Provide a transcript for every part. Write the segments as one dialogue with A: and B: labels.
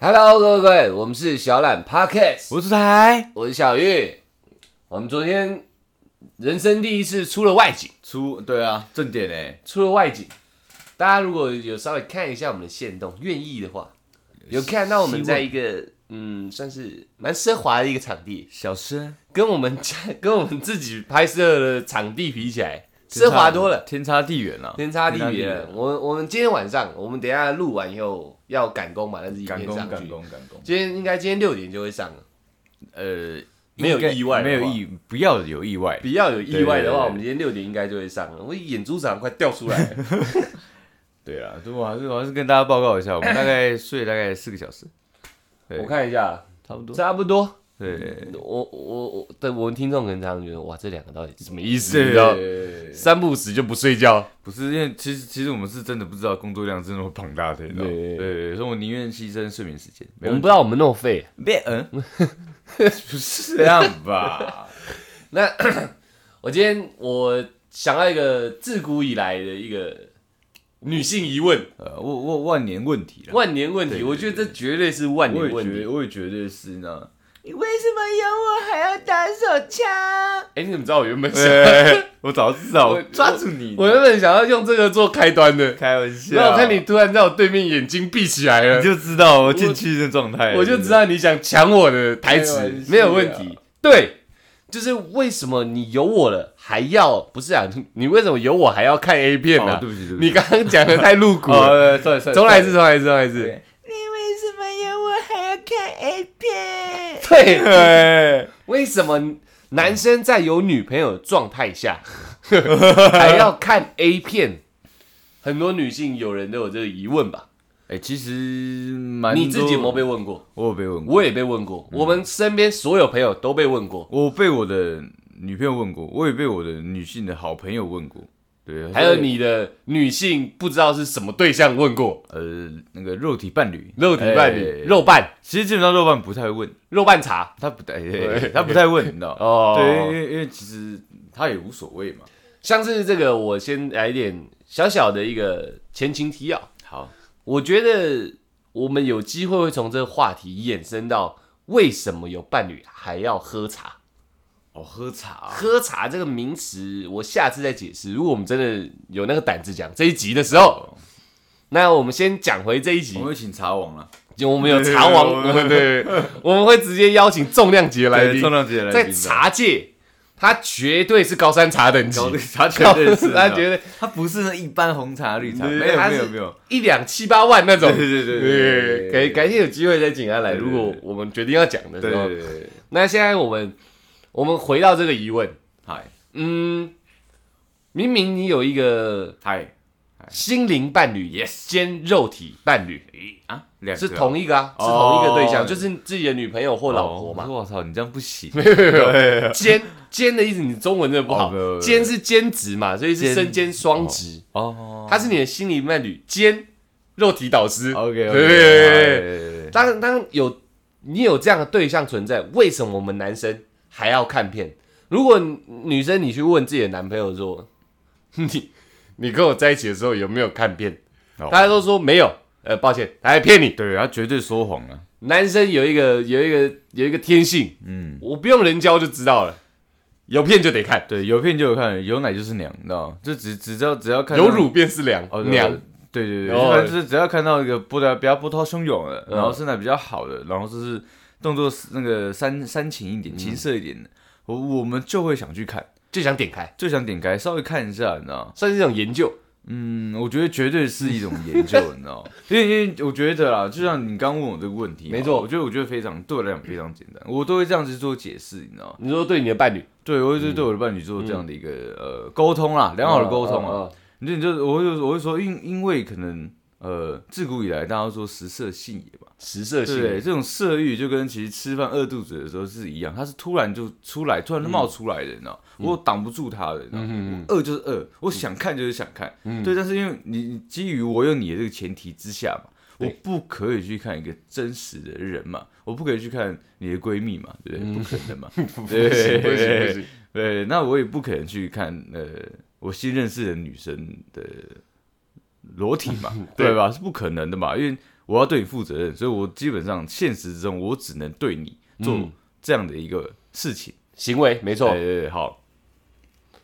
A: Hello，各位各位，我们是小懒 Podcast，
B: 我是台
A: 我是小玉。我们昨天人生第一次出了外景，
B: 出对啊，正点哎，
A: 出了外景。大家如果有稍微看一下我们的线动，愿意的话，有看到我们在一个嗯，算是蛮奢华的一个场地，
B: 小生
A: 跟我们家 跟我们自己拍摄的场地比起来，奢华多了，
B: 天差地远了，
A: 天差地远。我我们今天晚上，我们等一下录完以后要赶工嘛，那是一
B: 赶工
A: 上去
B: 赶工赶工。
A: 今天应该今天六点就会上了，
B: 呃，
A: 没有
B: 应该
A: 意外的
B: 没有意，不要有意外。
A: 不要有意外的话，
B: 对对对
A: 我们今天六点应该就会上了。我眼珠子好像快掉出来了。
B: 对啊，对我还是我还是跟大家报告一下，我们大概睡大概四个小时，对
A: 我看一下，
B: 差不多。
A: 差不多。
B: 对，
A: 我我我，对我们听众可能常常觉得，哇，这两个到底是什么意思？你知道，三不死就不睡觉。
B: 不是因为其实其实我们是真的不知道工作量是那么庞大的，你知道吗？
A: 对
B: 对，所以我宁愿牺牲睡眠时间。
A: 我们不知道我们那么废。
B: 别嗯，不是这样吧？
A: 那我今天我想到一个自古以来的一个女性疑问，
B: 呃，万万万年问题了。
A: 万年问题。我觉得这绝对是万年问题。
B: 我也觉得是呢。你为什么有我还要打手枪？
A: 哎，你怎么知道我原本想？
B: 我早知道，
A: 我
B: 我抓住你。
A: 我原本想要用这个做开端的，
B: 开玩笑，
A: 然后我看你突然在我对面眼睛闭起来了
B: 你，就知道我进去的状态，
A: 我就知道你想抢我的台词没有问题。对，就是为什么你有我了还要不是啊？你你为什么有我还要看 A 片呢、
B: 哦对不起，对不起。
A: 你刚刚讲的太露骨了。
B: 哦，算了算了，
A: 重来一次，重来一次，重来一次。
B: 你为什么有我还要看 A 片？
A: 对，
B: 对，
A: 为什么男生在有女朋友的状态下 还要看 A 片？很多女性有人都有这个疑问吧？
B: 哎，其实蛮
A: 你自己有没有被问过？
B: 我有被问过，
A: 我也被问过，我们身边所有朋友都被问过。
B: 我被我的女朋友问过，我也被我的女性的好朋友问过。对，
A: 还有你的女性不知道是什么对象问过，
B: 呃那个肉体伴侣，
A: 肉体伴侣、
B: 哎
A: 肉伴、
B: 其实基本上肉伴不太会问，
A: 肉伴茶
B: 他不太，他不太问，你知道？
A: 哦。
B: 对，因为因为其实他也无所谓嘛。
A: 像是这个，我先来一点小小的一个前情提要。
B: 好，
A: 我觉得我们有机会会从这个话题衍生到为什么有伴侣还要喝茶？
B: 哦，喝茶，
A: 喝茶这个名词，我下次再解释。如果我们真的有那个胆子讲这一集的时候，
B: 哦，
A: 那我们先讲回这一集。
B: 我。们会请茶王了，
A: 就我们有茶王，
B: 对对
A: 对，我们会直接邀请重量级的来宾。
B: 重，量级的来
A: 在茶界，他绝对是高山茶等级，
B: 高茶绝对是，
A: 他绝对
B: 他不是那一般红茶绿茶，没有没有没有，
A: 一两七八万那种。
B: 对对对
A: 对，改改天有机会再请他来。如果我们决定要讲的时候，
B: 对对，
A: 那现在我们我们回到这个疑问，
B: 嗨。
A: 嗯，明明你有一个
B: 嗨。
A: 心灵伴侣
B: Yes
A: 兼肉体伴侣，
B: 啊，两个
A: 是同一个啊，是
B: 哦
A: 同一个对象，就是自己的女朋友或老婆嘛。
B: 我操，你这样不行，
A: 没有没有兼兼的意思，你中文真的不好。
B: 哦没有没有，
A: 兼是兼职嘛，所以是
B: 兼
A: 身兼双职。
B: 哦。
A: 他是你的心灵伴侣兼肉体导师。
B: ，OK
A: 对，当当有你有这样的对象存在，为什么我们男生还要看片？如果女生你去问自己的男朋友说，你你跟我在一起的时候有没有看片？
B: 哦
A: 大家都说没有。呃，抱歉，他还骗你。
B: 对他绝对说谎了，
A: 男生有一个有一个有一个天性，
B: 嗯，
A: 我不用人教就知道了，有片就得看，
B: 对，有片就有看，有奶就是娘，你知道吗？就只只要只要看
A: 有乳便是娘
B: 哦，
A: 娘。
B: 对对对，就是只要看到一个波的比较波涛汹涌的，
A: 嗯
B: 然后身材比较好的，然后就是动作那个煽煽情一点、情色一点的，我我们就会想去看，
A: 就想点开，
B: 就想点开稍微看一下，你知道吗？
A: 算是一种研究。
B: 嗯，我觉得绝对是一种研究，你知道吗？因为因为我觉得啦，就像你刚问我这个问题，
A: 没错
B: 我觉得我觉得非常对我来讲非常简单，我都会这样子做解释，你知道吗？
A: 你说对你的伴侣
B: 对，我会对对我的伴侣做这样的一个、呃沟通啦，良好的沟通啊。你就你就我就我会说，因因为可能呃自古以来大家都说食色性也嘛，
A: 食色性
B: 对，这种色欲就跟其实吃饭饿肚子的时候是一样，它是突然就出来，突然就冒出来的，你知道，我挡不住它的，你知道，
A: 嗯
B: 饿就是饿，我想看就是想看，
A: 嗯。
B: 对，但是因为你你基于我有你的这个前提之下嘛。我不可以去看一个真实的人嘛，我不可以去看你的闺蜜嘛，对不对？不可能嘛，
A: 不行不行不行，
B: 对，那我也不可能去看呃我新认识的女生的裸体嘛，
A: 对。
B: 对吧？是不可能的嘛，因为我要对你负责任，所以我基本上现实之中我只能对你做
A: 嗯
B: 这样的一个事情。
A: 行为没错
B: 对，对对，好。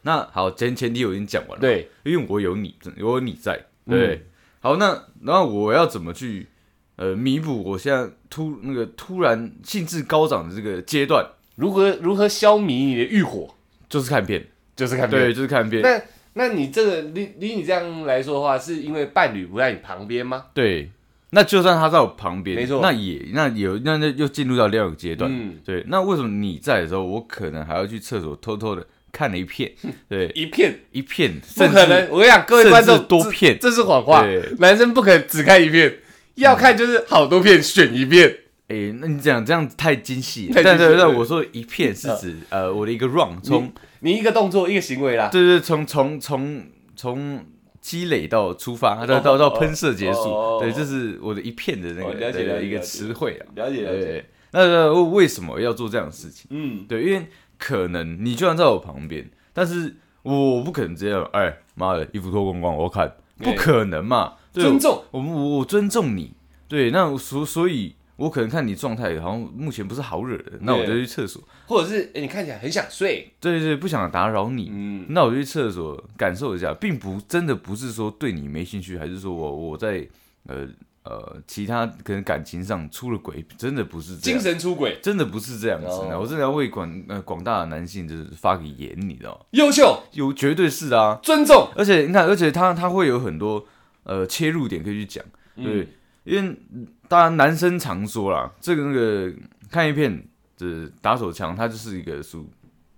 B: 那好，前前提我已经讲完了，，
A: 对，
B: 因为我有你，我有你在，对。
A: 嗯
B: 好，那然后我要怎么去呃弥补我现在突那个突然兴致高涨的这个阶段？
A: 如何如何消弭你的欲火，
B: 就是看片，
A: 就是看片
B: 对，就是看片，
A: 那那你这个离离你这样来说的话，是因为伴侣不在你旁边吗？
B: 对。那就算他在我旁边，
A: 没错。
B: 那也那有那那又进入到另外一个阶段，
A: 嗯，
B: 对。那为什么你在的时候，我可能还要去厕所偷偷的看了一片，对，
A: 一片。
B: 一片，
A: 不可能。我跟你讲，各位观众
B: 多片。
A: 这这是谎话。男生不可能只看一片，要看就是好多片选一片。
B: 哎、那你讲这样太精细了，
A: 太精细了
B: 但对对，我说一片是指呃我的一个 run，从
A: 你一个动作一个行为啦，
B: 对对从从从从积累到出发，到到到喷射结束，
A: 哦
B: 对，这是我的一片的那
A: 哦
B: 个、对
A: 了解了
B: 一个词汇啊。
A: 了解了解。
B: 那那为什么要做这样的事情？
A: 嗯，
B: 对，因为可能你就算在我旁边，但是我不可能这样哎妈的衣服脱光光我要看，不可能嘛，对
A: 尊重。
B: 我我我尊重你，对，那所所以，我可能看你状态好像目前不是好惹的，那我就去厕所。
A: 或者是、诶你看起来很想睡，
B: 对对，不想打扰你，
A: 嗯，
B: 那我就去厕所感受一下，并不真的不是说对你没兴趣，还是说我我在呃呃其他可能感情上出了轨，真的不是这
A: 精。神出轨，
B: 真的不是这样子的，
A: 哦。
B: 我真的要为广呃广大的男性就是发个言，你知道吗？
A: 优秀，
B: 有绝对是啊，
A: 尊重，
B: 而且你看，而且他他会有很多呃切入点可以去讲，
A: 嗯
B: 对，因为嗯当然男生常说啦，这个那个看一片的打手枪，它就是一个属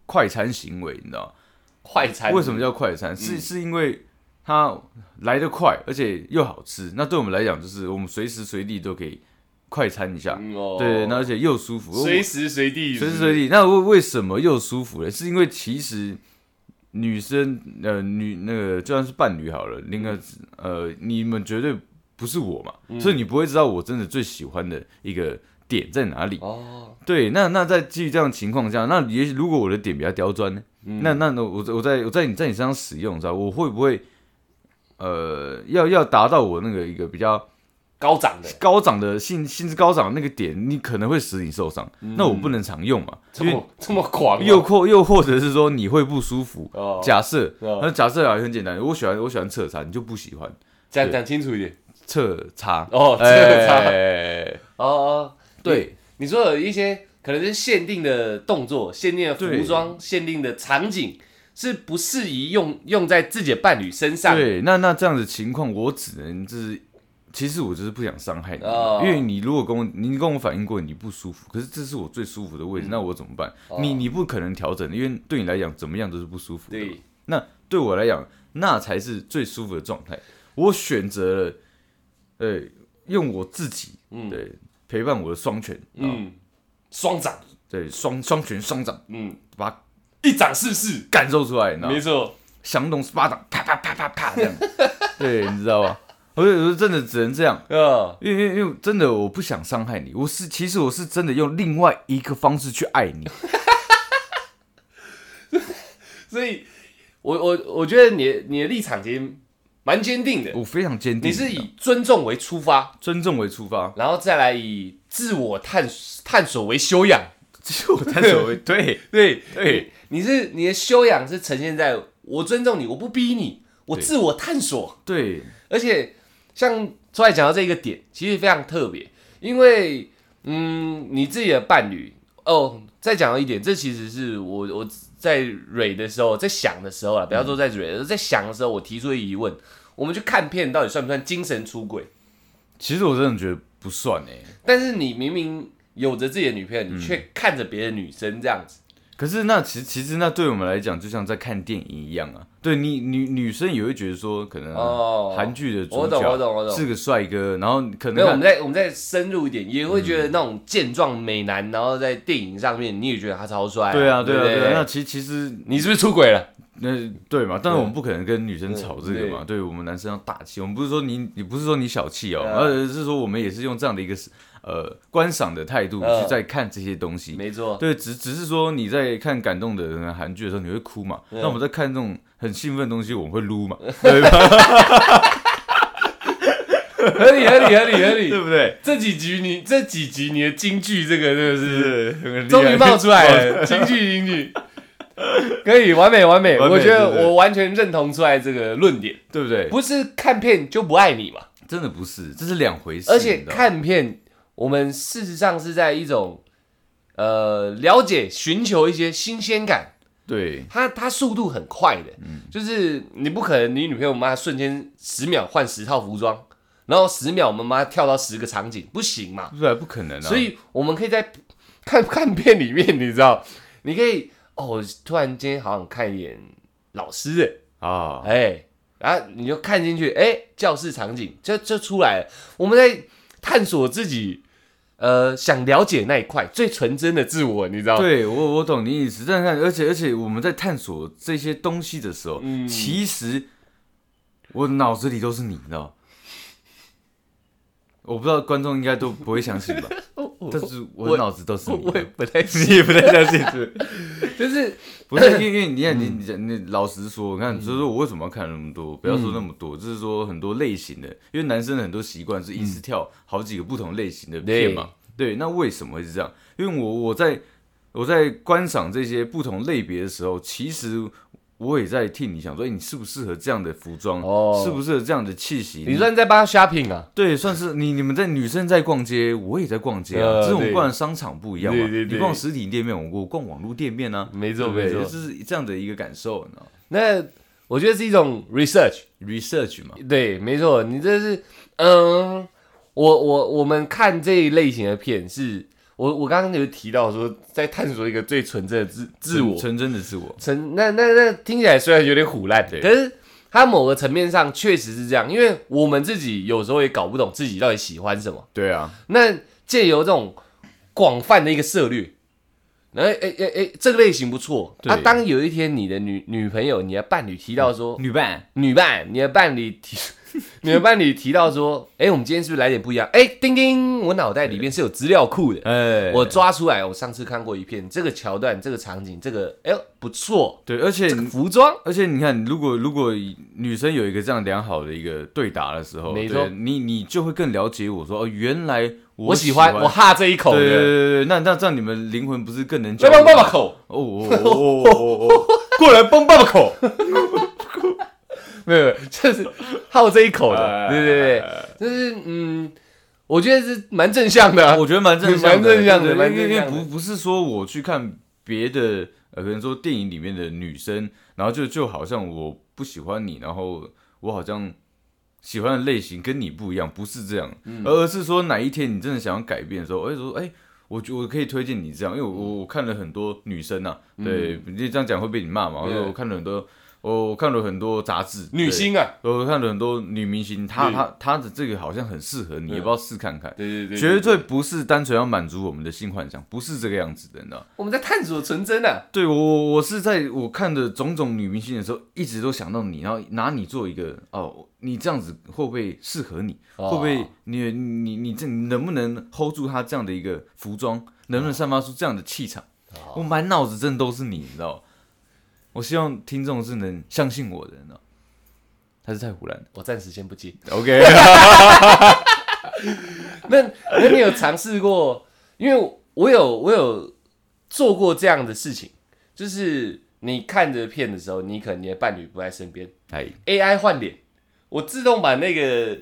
B: 快餐行为，你知道吗？
A: 快餐。
B: 为什么叫快餐？是是因为它来得快，而且又好吃。那对我们来讲，就是我们随时随地都可以快餐一下，
A: 嗯哦
B: 对，那而且又舒服，
A: 随时随地，
B: 随时随地。那为为什么又舒服呢？是因为其实女生呃女那个就算是伴侣好了，那个呃你们绝对不是我嘛，
A: 嗯。
B: 所以你不会知道我真的最喜欢的一个点在哪里。
A: 哦，
B: 对，那那在基于这样的情况下，那也许如果我的点比较刁钻呢？
A: 嗯。
B: 那那我我在我在你在你身上使用，知道我会不会呃要要达到我那个一个比较
A: 高涨的，
B: 高涨的性性质高涨的那个点，你可能会使你受伤，那我不能常用嘛，
A: 嗯这么这么狂哦，
B: 又或又或者是说你会不舒服。
A: 哦，
B: 假设，
A: 哦。
B: 那假设啊很简单，我喜欢我喜欢侧插，你就不喜欢。
A: 讲讲清楚一点。
B: 侧插。
A: 哦，这
B: 哎
A: 个差。
B: 哎
A: 哦哦，
B: 对
A: 你说有一些可能是限定的动作、限定的服装、限定的场景，是不适宜用用在自己的伴侣身上。
B: 对，那那这样的情况，我只能就是，其实我就是不想伤害你，
A: 哦
B: 因为你如果跟我你跟我反映过你不舒服，可是这是我最舒服的
A: 嗯
B: 位置，那我怎么办？你你不可能调整的，因为对你来讲怎么样都是不舒服的。
A: 对，
B: 那对我来讲，那才是最舒服的状态。我选择了，呃，用我自己，
A: 嗯
B: 对，陪伴我的双拳，嗯，
A: 嗯，双掌，
B: 对，双双拳双掌，
A: 嗯，
B: 把
A: 一掌试试，
B: 感受出来，你知道吗
A: 没？错，
B: 降龙十八掌，啪啪啪啪啪这样，对，你知道吧？我有时候真的只能这样，
A: 呃，
B: 因为因为真的我不想伤害你，我是其实我是真的用另外一个方式去爱你，
A: 所以我我我觉得你的你的立场其实蛮坚定的，
B: 我非常坚定。
A: 你是以尊重为出发，
B: 尊重为出发，
A: 然后再来以自我探探索为修养。
B: 自我探索为 对
A: 对
B: 对，
A: 你是你的修养是呈现在我尊重你，我不逼你，我自我探索。
B: 对
A: 而且像出来讲到这一个点，其实非常特别，因为嗯，你自己的伴侣哦，再讲到一点，这其实是我我在蕊的时候，在想的时候啊，不要说在蕊，在想的时候，我提出的疑问：我们去看片到底算不算精神出轨？
B: 其实我真的觉得不算哎、
A: 但是你明明有着自己的女朋友，你却看着别的女生这样子，
B: 可是那其实其实那对我们来讲，就像在看电影一样啊。对你女女生也会觉得说，可能韩剧的主
A: 我懂我
B: 角
A: 懂我懂
B: 是个帅哥，然后可
A: 没有，我
B: 能看
A: 们再我们再深入一点，也会觉得那种健壮美男，然后在电影上面你也觉得他超帅、
B: 对啊对啊
A: 不
B: 对啊。那其其实
A: 你是不是出轨了？
B: 那对嘛，但是我们不可能跟女生吵这个嘛，对我们男生要大气，我们不是说你你不是说你小气哦，
A: 嗯
B: 而是说我们也是用这样的一个呃观赏的态度
A: 嗯
B: 去在看这些东西。
A: 没错，
B: 对，只只是说你在看感动的呃韩剧的时候，你会哭嘛？
A: 嗯
B: 那我们在看这种很兴奋的东西，我们会撸嘛？对吧？
A: 合理合理合理合理，
B: 对不对？
A: 这几集你这几集你的京剧这个真的是
B: 是
A: 终于冒出来了，京剧京剧，可以完美完美，我觉得我完全认同出来这个论点，
B: 对不对？
A: 不是看片就不爱你嘛，
B: 真的不是，这是两回事。
A: 而且看片，我们事实上是在一种呃了解、寻求一些新鲜感。
B: 对
A: 它它速度很快的，
B: 嗯
A: 就是你不可能你女朋友妈瞬间十秒换十套服装，然后十秒我们妈跳到十个场景，不行嘛。
B: 对，不可能啊。
A: 所以我们可以在看 看片里面，你知道，你可以哦，突然间好想看一眼老师的，
B: 啊，
A: 哎，然后你就看进去，哎，教室场景就就出来了。我们在探索自己，呃，想了解那一块最纯真的自我，你知道？
B: 对我我懂你意思，但是而且而且我们在探索这些东西的时候，
A: 嗯。
B: 其实我脑子里都是你，你知道？我不知道观众应该都不会相信吧，但是我脑子都是
A: 我
B: 你
A: 我也不太
B: 你也不太相信，
A: 就是
B: 不是，因为你看你你你老实说，你看就是说我为什么要看那么多？不要说那么多，就是说很多类型的，因为男生的很多习惯是一次跳好几个不同类型的片嘛。对，那为什么会是这样？因为我我在我在观赏这些不同类别的时候，其实我也在替你想说，哎，你适不适合这样的服装？
A: 哦
B: 适不适合这样的气息？
A: 你算在帮他 shopping 啊？
B: 对，算是你你们在女生在逛街，我也在逛街啊，
A: 呃
B: 只是我们逛的商场不一样嘛。
A: 对对对
B: 你逛实体店面，我我逛网络店面啊，
A: 没错没错
B: 就是这样的一个感受，你知道
A: 那我觉得是一种 research。
B: ？research 嘛，
A: 对，没错，你这是，嗯，我我我们看这一类型的片是，我我刚刚有提到说，在探索一个最纯真的自自我，
B: 纯真的自我，
A: 纯那那那听起来虽然有点虎烂，
B: 对
A: 可是它某个层面上确实是这样，因为我们自己有时候也搞不懂自己到底喜欢什么，
B: 对啊，
A: 那借由这种广泛的一个涉略。然后，哎哎哎，这个类型不错。
B: 对
A: 啊，当有一天你的女女朋友、你的伴侣提到说，
B: 女伴，
A: 女伴，你的伴侣提，你们伴侣提到说，哎、我们今天是不是来点不一样？哎、叮叮，我脑袋里面是有资料库的，
B: 哎，
A: 我抓出来。我上次看过一片，这个桥段、这个场景、这个，哎呦不错，
B: 对，而且
A: 这个服装，
B: 而且你看，如果如果女生有一个这样良好的一个对答的时候，
A: 没错。
B: 你你就会更了解我说，哦，原来
A: 我喜欢，我哈这一口
B: 对对对
A: 的，
B: 对对，那那这样你们灵魂不是更能
A: 来帮爸爸口，
B: 哦哦哦哦，过来帮爸爸口，
A: 没有，就是好这一口的，
B: 哎
A: 对对对，就是嗯，我觉得是蛮正向的啊、
B: 我觉得蛮正向的，
A: 蛮正向的
B: 因为因为
A: 正向的。
B: 不不是说我去看别的，呃，可能说电影里面的女生，然后就就好像我不喜欢你，然后我好像喜欢的类型跟你不一样，不是这样，
A: 嗯。
B: 而是说哪一天你真的想要改变的时候，我会说，哎、我觉我可以推荐你这样，因为我我我看了很多女生呐、啊，对，你这样讲会被你骂嘛？我说我看了很多，我我看了很多杂志，
A: 女星啊，
B: 我看了很多女明星，她她她的这个好像很适合你，
A: 嗯
B: 要不要试看看？
A: 对对对，
B: 绝对不是单纯要满足我们的性幻想，不是这个样子的，你知道？
A: 我们在探索纯真啊，
B: 对我，我我是在我看的种种女明星的时候，一直都想到你，然后拿你做一个哦，你这样子会不会适合你？
A: 哦
B: 会不会你你你这能不能 hold 住她这样的一个服装？能不能散发出这样的气场？
A: 哦
B: 我满脑子真的都是你，你知道吗？我希望听众是能相信我的，你知道？他是太胡乱了。
A: 我暂时先不接。
B: OK，
A: 那那你有尝试过？因为我有我有做过这样的事情，就是你看着片的时候，你可能你的伴侣不在身边
B: 哎
A: ，，AI 换脸，我自动把那个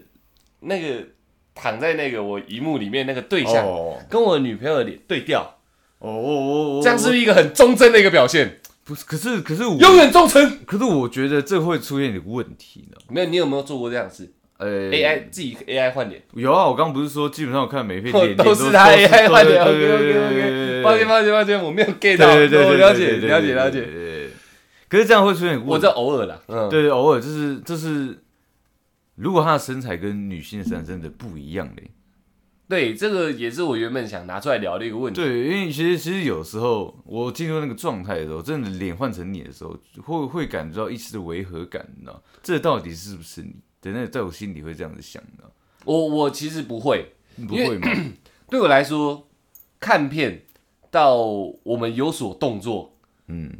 A: 那个躺在那个我荧幕里面那个对象，
B: 哦
A: 跟我女朋友的脸对调，
B: 哦哦哦，
A: 这样是不是一个很忠贞的一个表现？
B: 不是？可是可是我
A: 永远忠诚。
B: 可是我觉得这会出现一个问题呢。
A: 没有，你有没有做过这样的事
B: 呃
A: ？AI 自己 AI 换脸，
B: 有啊，我刚刚不是说基本上我看每片脸
A: 都是他 AI 换脸。OK OK OK，
B: 对
A: 抱歉抱歉抱歉，我没有 get 到。了解了解了。解。
B: 可是这样会出现
A: 我这偶尔啦，嗯，
B: 对对，偶尔就是就是，如果他的身材跟女性的身材真的不一样嘞，
A: 对，这个也是我原本想拿出来聊的一个问题。
B: 对，因为其实其实有时候我进入那个状态的时候，真的脸换成你的时候，会会感觉到一丝的违和感，你知道？这到底是不是你？的那在我心里会这样子想的，
A: 我我其实不会，
B: 不会吗？
A: 对我来说，看片到我们有所动作，
B: 嗯，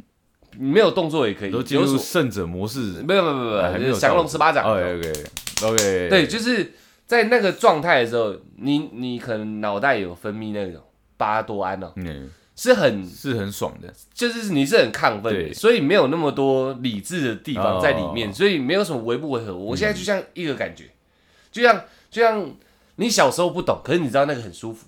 A: 没有动作也可以，
B: 都进入
A: 有所
B: 胜者模式，
A: 没有没有没有降龙十八掌。
B: OK OK OK，
A: 对，就是在那个状态的时候，你你可能脑袋有分泌那种巴多胺哦，
B: 嗯，
A: 是很
B: 是很爽的。
A: 就是你是很亢奋的，
B: 对。
A: 所以没有那么多理智的地方在里面，
B: 哦。
A: 所以没有什么违不违和。我现在就像一个感觉，就像就像你小时候不懂，可是你知道那个很舒服，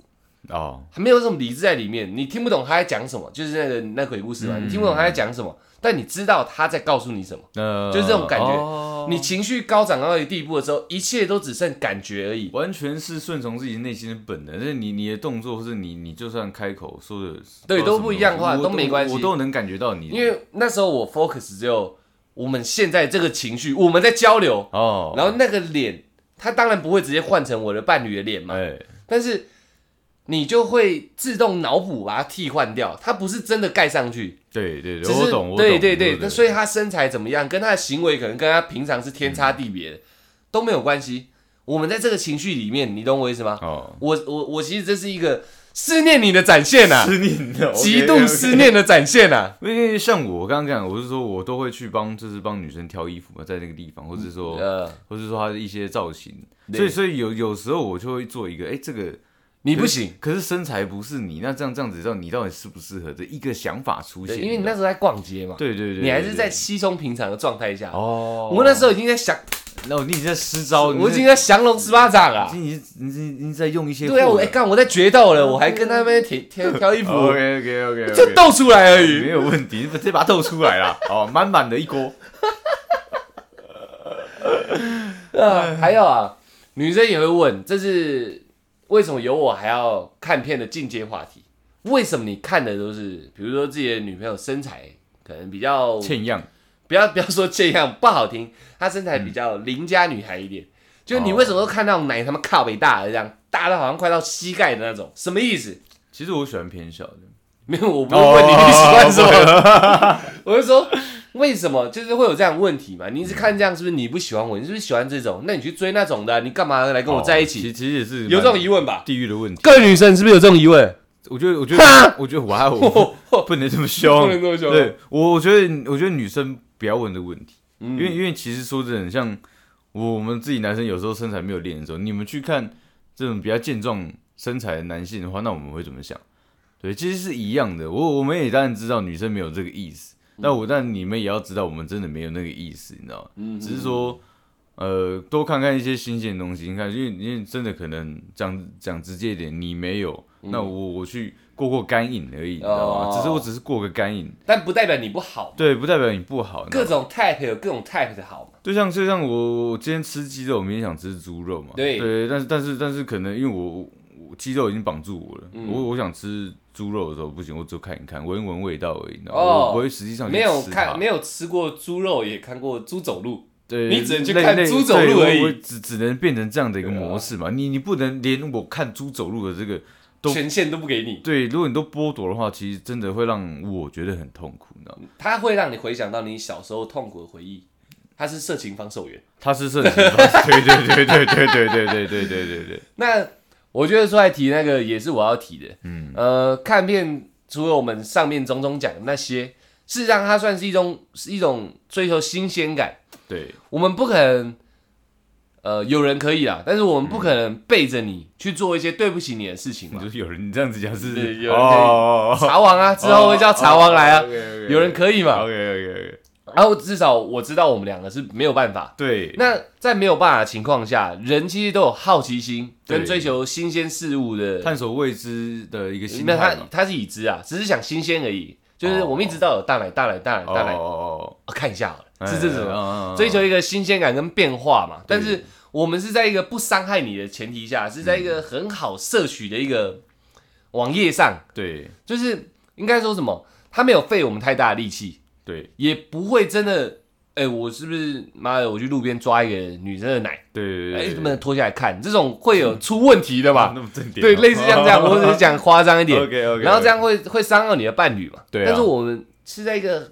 B: 哦，
A: 还没有什么理智在里面，你听不懂他在讲什么，就是那个那鬼故事嘛，
B: 嗯。
A: 你听不懂他在讲什么，但你知道他在告诉你什么。
B: 那
A: 就是这种感觉。
B: 哦
A: 你情绪高涨到一个地步的时候，一切都只剩感觉而已。
B: 完全是顺从自己内心的本能，就是你你的动作，或是你你就算开口说的，
A: 对都不一样的话都没关系。
B: 我都能感觉到你，
A: 因为那时候我 focus 只有我们现在这个情绪，我们在交流，
B: 哦，
A: 然后那个脸，他当然不会直接换成我的伴侣的脸嘛，
B: 哎，
A: 但是你就会自动脑补把它替换掉，它不是真的盖上去，
B: 对对对，我懂，我懂
A: 对对对，那所以他身材怎么样，跟他的行为可能跟他平常是天差地别的，都没有关系。我们在这个情绪里面，你懂我意思吗？
B: 哦，
A: 我我我其实这是一个思念你的展现啊，
B: 思念的，
A: 极度思念的展现啊。
B: 因为像我刚刚讲，我是说我都会去帮，就是帮女生挑衣服嘛，在那个地方，或者说，
A: 呃，
B: 或者说她的一些造型，
A: 对
B: 所以所以有有时候我就会做一个，哎，这个
A: 你不行，
B: 可是身材不是你，那这样这样子，让你到底适不适合这一个想法出现，
A: 因为你那时候在逛街嘛，
B: 对对对，
A: 你还是在稀松平常的状态下。
B: 哦，
A: 我那时候已经在想，
B: 那你已经在施招，
A: 我已经在降龙十八掌啊。
B: 你你你你在用一些
A: 对啊，我哎干，我在决斗了，我还跟他们挑 挑挑衣服
B: ，OK OK OK，
A: 就斗出来而已。没。
B: 有问题，你直接把它斗出来了，哦，满满的一锅，
A: 啊，还有啊，女生也会问，这是为什么有我还要看片的进阶话题？为什么你看的都是，比如说自己的女朋友身材可能比较，
B: 欠样，
A: 不要 不要说这样不好听，她身材比较邻家女孩一点，就你为什么都看那种奶他妈靠北大的这样，大到好像快到膝盖的那种，什么意思？
B: 其实我喜欢偏小的，
A: 没有，我不是问你你喜欢什么，我 是说为什么就是会有这样的问题嘛？你一直看这样是不是你不喜欢我？你是不是喜欢这种？那你去追那种的啊、你干嘛来跟我在一起？
B: 哦其其实也是
A: 有这种疑问吧？
B: 地域的问题。
A: 各位女生是不是有这种疑问？
B: 我觉得，我觉得，我觉得，哇哦，不能这么凶，
A: 不能这么凶
B: 对，我我觉得，我觉得女生不要问这个问题，
A: 嗯
B: 因为因为其实说真的，像我们自己男生有时候身材没有练的时候，你们去看这种比较健壮身材的男性的话，那我们会怎么想？对，其实是一样的。我我们也当然知道女生没有这个意思，那我但你们也要知道，我们真的没有那个意思，你知道吗？
A: 嗯
B: 只是说，呃，多看看一些新鲜的东西。你看，因为因为真的可能讲讲直接一点，你没有，那我我去过过干瘾而已，你知道吗？只是我只是过个干瘾，
A: 但不代表你不好，
B: 对，不代表你不好。你知道吗
A: 各种 type 有各种 type 的好嘛。
B: 就像就像我我今天吃鸡肉，我明天想吃猪肉嘛，
A: 对
B: 对，但是但是但是可能因为我我鸡肉已经绑住我了，
A: 嗯
B: 我我想吃猪肉的时候不行，我只有看一看，闻一闻味道而已，
A: 哦
B: 我不会实际上
A: 没有看，没有吃过猪肉，也看过猪走路。
B: 对，
A: 你只能去看猪走路而已
B: 我我只只能变成这样的一个模式嘛。你你不能连我看猪走路的这个都
A: 权限都不给你，
B: 对，如果你都剥夺的话，其实真的会让我觉得很痛苦，你知道吗？
A: 它会让你回想到你小时候痛苦的回忆。他是色情防守员。
B: 他是色情方，对对对对对对对对对对对对，
A: 那我觉得出来提那个也是我要提的。
B: 嗯，
A: 呃，看片除了我们上面种种讲的那些，事实上它算是一种是一种追求新鲜感。
B: 对，
A: 我们不可能，呃，有人可以啦，但是我们不可能背着你去做一些对不起你的事情嘛。
B: 就是有人你这样子讲是
A: 对有人可以
B: 哦，
A: 茶王啊，之后会叫茶王来啊，有人可以嘛
B: ？OK OK OK，
A: 然后至少我知道我们两个是没有办法。
B: 对，
A: 那在没有办法的情况下，人其实都有好奇心跟追求新鲜事物的。
B: 探索未知的一个心
A: 那
B: 态那。
A: 他他是已知啊，只是想新鲜而已。就是
B: 哦。
A: 我们一直都有大奶大奶大奶。大奶，
B: 哦哦。
A: 哦看一下好了，
B: 哦，
A: 是这种。
B: 种
A: 追求一个新鲜感跟变化嘛。但是我们是在一个不伤害你的前提下，是在一个很好摄取的一个网页上，
B: 对。
A: 就是应该说什么，他没有费我们太大的力气，
B: 对
A: 也不会真的，哎、我是不是妈的，我去路边抓一个女生的奶，对、
B: 对对，
A: 怎么能脱下来看？这种会有出问题的吧？
B: 那么正点？
A: 对，类似像这样，我只是讲夸张一点
B: ，OK OK，
A: 然后这样会会伤到你的伴侣嘛？
B: 对啊
A: 但是我们是在一个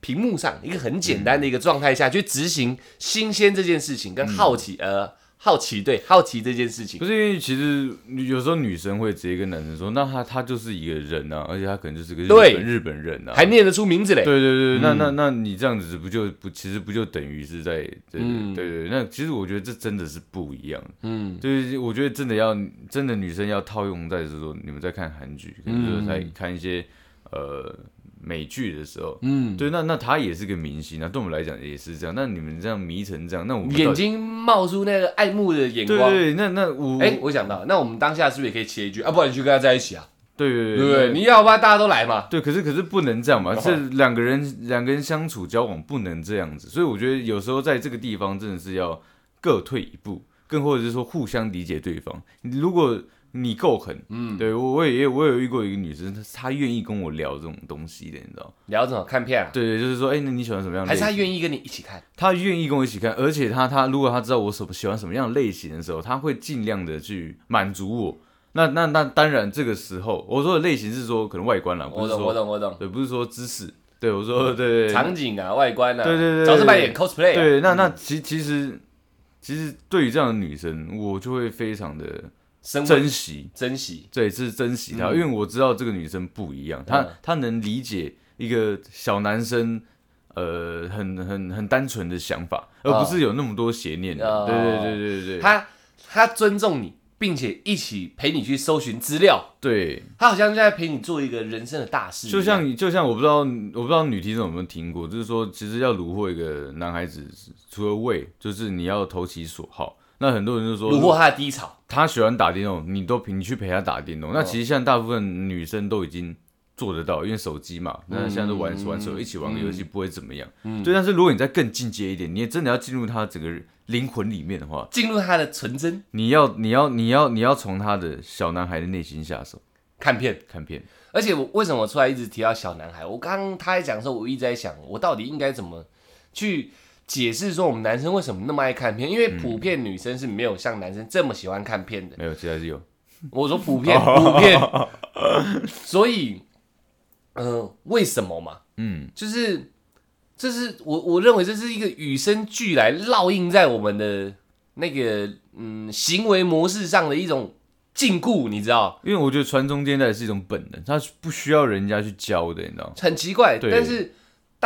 A: 屏幕上，一个很简单的一个状态下去执行新鲜这件事情，跟好奇、呃好奇，对，好奇这件事情
B: 不。是因为其实有时候女生会直接跟男生说，那他他就是一个人啊，而且他可能就是个日
A: 对
B: 本日本人啊，
A: 还念得出名字嘞？
B: 对对对，那
A: 嗯
B: 那那你这样子不就不其实不就等于是在对
A: 嗯
B: 对对，那其实我觉得这真的是不一样。
A: 嗯，
B: 就是我觉得真的要真的女生要套用在就是说你们在看韩剧，可能就是在看一些呃美剧的时候，
A: 嗯，
B: 对，那那他也是个明星啊，对我们来讲也是这样。那你们这样迷成这样，那我们
A: 眼睛冒出那个爱慕的眼光。
B: 对那那我
A: 哎，我想到，那我们当下是不是也可以切一句啊？不然你去跟他在一起啊？
B: 对对
A: 对？你要不然大家都来嘛。
B: 对，可是可是不能这样嘛，
A: 哦
B: 这两个人两个人相处交往不能这样子，所以我觉得有时候在这个地方真的是要各退一步，更或者是说互相理解对方。如果你够狠，
A: 嗯，
B: 对我我也我有遇过一个女生，她她愿意跟我聊这种东西的，你知道？
A: 聊什么？看片啊？
B: 对对，就是说，哎、那你喜欢什么样的
A: 还是他
B: 类型？
A: 愿意跟你一起看？
B: 她愿意跟我一起看，而且她她如果她知道我什么喜欢什么样的类型的时候，她会尽量的去满足我。那那那当然，这个时候我说的类型是说可能外观啦，不
A: 我懂，我懂，我懂。
B: 对，不是说姿势。对，我说对
A: 场景啊，外观啊，
B: 对对对
A: 角色扮演 cosplay 啊。
B: 对，那那其其实其实对于这样的女生，我就会非常的
A: 深珍
B: 珍惜，
A: 珍惜。
B: 对，是珍惜她，
A: 嗯
B: 因为我知道这个女生不一样，她
A: 嗯
B: 她能理解一个小男生。呃，很很很单纯的想法，而不是有那么多邪念的。
A: 哦
B: 对对对对对，
A: 他他尊重你，并且一起陪你去搜寻资料。
B: 对，
A: 他好像在陪你做一个人生的大事，
B: 就像就像我不知道我不知道女听众有没有听过，就是说其实要虏获一个男孩子，除了为，就是你要投其所好。那很多人就说，
A: 虏获他的低潮。
B: 他喜欢打电动，你都陪你去陪他打电动。那其实现在大部分女生都已经做得到，因为手机嘛，那现在都玩玩手，一起玩个游戏不会怎么样。对，但是如果你再更进阶一点，你也真的要进入他整个灵魂里面的话，
A: 进入他的纯真
B: 你要你要你要你要从他的小男孩的内心下手
A: 看片。
B: 看片。
A: 而且我为什么出来一直提到小男孩？我刚刚他在讲的时候，我一直在想，我到底应该怎么去解释说我们男生为什么那么爱看片？因为普遍女生是没有像男生这么喜欢看片的。
B: 没有，其他是有。
A: 我说普遍，普遍，所以，呃，为什么嘛？
B: 嗯，
A: 就是，这是我我认为这是一个与生俱来烙印在我们的那个嗯行为模式上的一种禁锢，你知道？
B: 因为我觉得传宗接代是一种本能，他不需要人家去教的，你知道吗？
A: 很奇怪，但是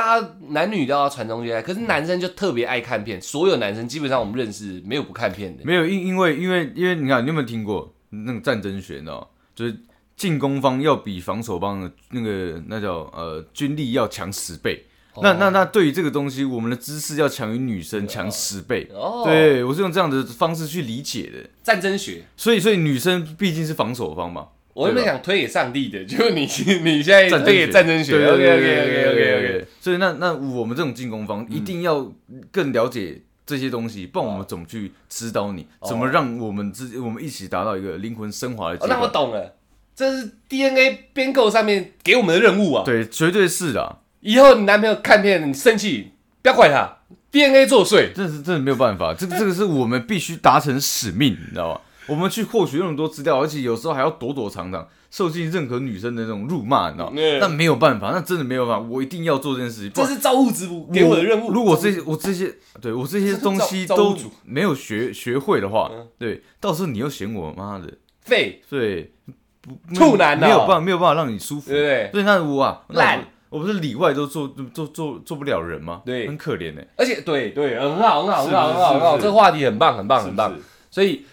A: 大家男女都要传宗接代，可是男生就特别爱看片，所有男生基本上我们认识没有不看片的。
B: 没有，因因为因为因为你看，你有没有听过那个战争学？你知道？就是进攻方要比防守方的那个那叫呃军力要强十倍。那那那对于这个东西，我们的知识要强于女生强十倍。
A: 哦，，
B: 对我是用这样的方式去理解的，
A: 战争学，
B: 所以所以女生毕竟是防守方嘛，
A: 我原本想推给上帝的，结果你你现在推给战争学
B: 对
A: ，OK
B: 对
A: OK
B: 对
A: OK
B: 对
A: OK
B: 对
A: OK，
B: 对所以那那我们这种进攻方一定要更了解这些东西，不然我们怎么去指导你？怎么让我们之我们一起达到一个灵魂升华的
A: 那我？懂了，这是 DNA 编构上面给我们的任务啊。
B: 对，绝对是的。
A: 以后你男朋友看片你生气，不要怪他，DNA 作祟。
B: 这是真的没有办法，这个这个是我们必须达成使命，你知道吗？我们去获取那么多资料，而且有时候还要躲躲藏藏，受尽任何女生的那种辱骂，你知道那没有办法，那真的没有办法，我一定要做这件事情。
A: 这是造物之物给我的任务。
B: 如果这些我这些对我这些东西都没有学学会的话
A: 嗯，
B: 对，到时候你又嫌我妈的，
A: 废，
B: 对，不
A: 处男哦
B: 没有办法没有办法让你舒服
A: 对不。对？
B: 所以那我啊，
A: 烂
B: 我不是里外都做做做做不了人吗？
A: 对
B: 很可怜呢。
A: 而且对对，很好很好很好很好很好，
B: 是
A: 这个话题很棒很棒很棒。所以，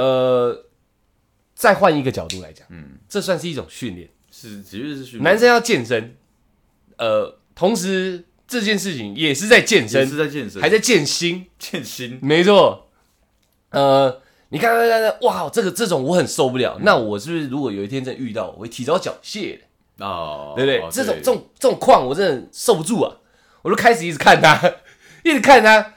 A: 呃，再换一个角度来讲，
B: 嗯，
A: 这算是一种训练。
B: 是其实是训练
A: 男生要健身，呃，同时这件事情也是在健
B: 也
A: 身，
B: 是在健身，
A: 还在健心。
B: 健心。
A: 没错，呃，你看看看看，哇，这个这种我很受不
B: 嗯
A: 了。那我是不是如果有一天真遇到，我会提早缴械的，
B: 哦，
A: 对不对？
B: 哦
A: 这种这种这种况我真的受不住啊！我就开始一直看他，一直看他，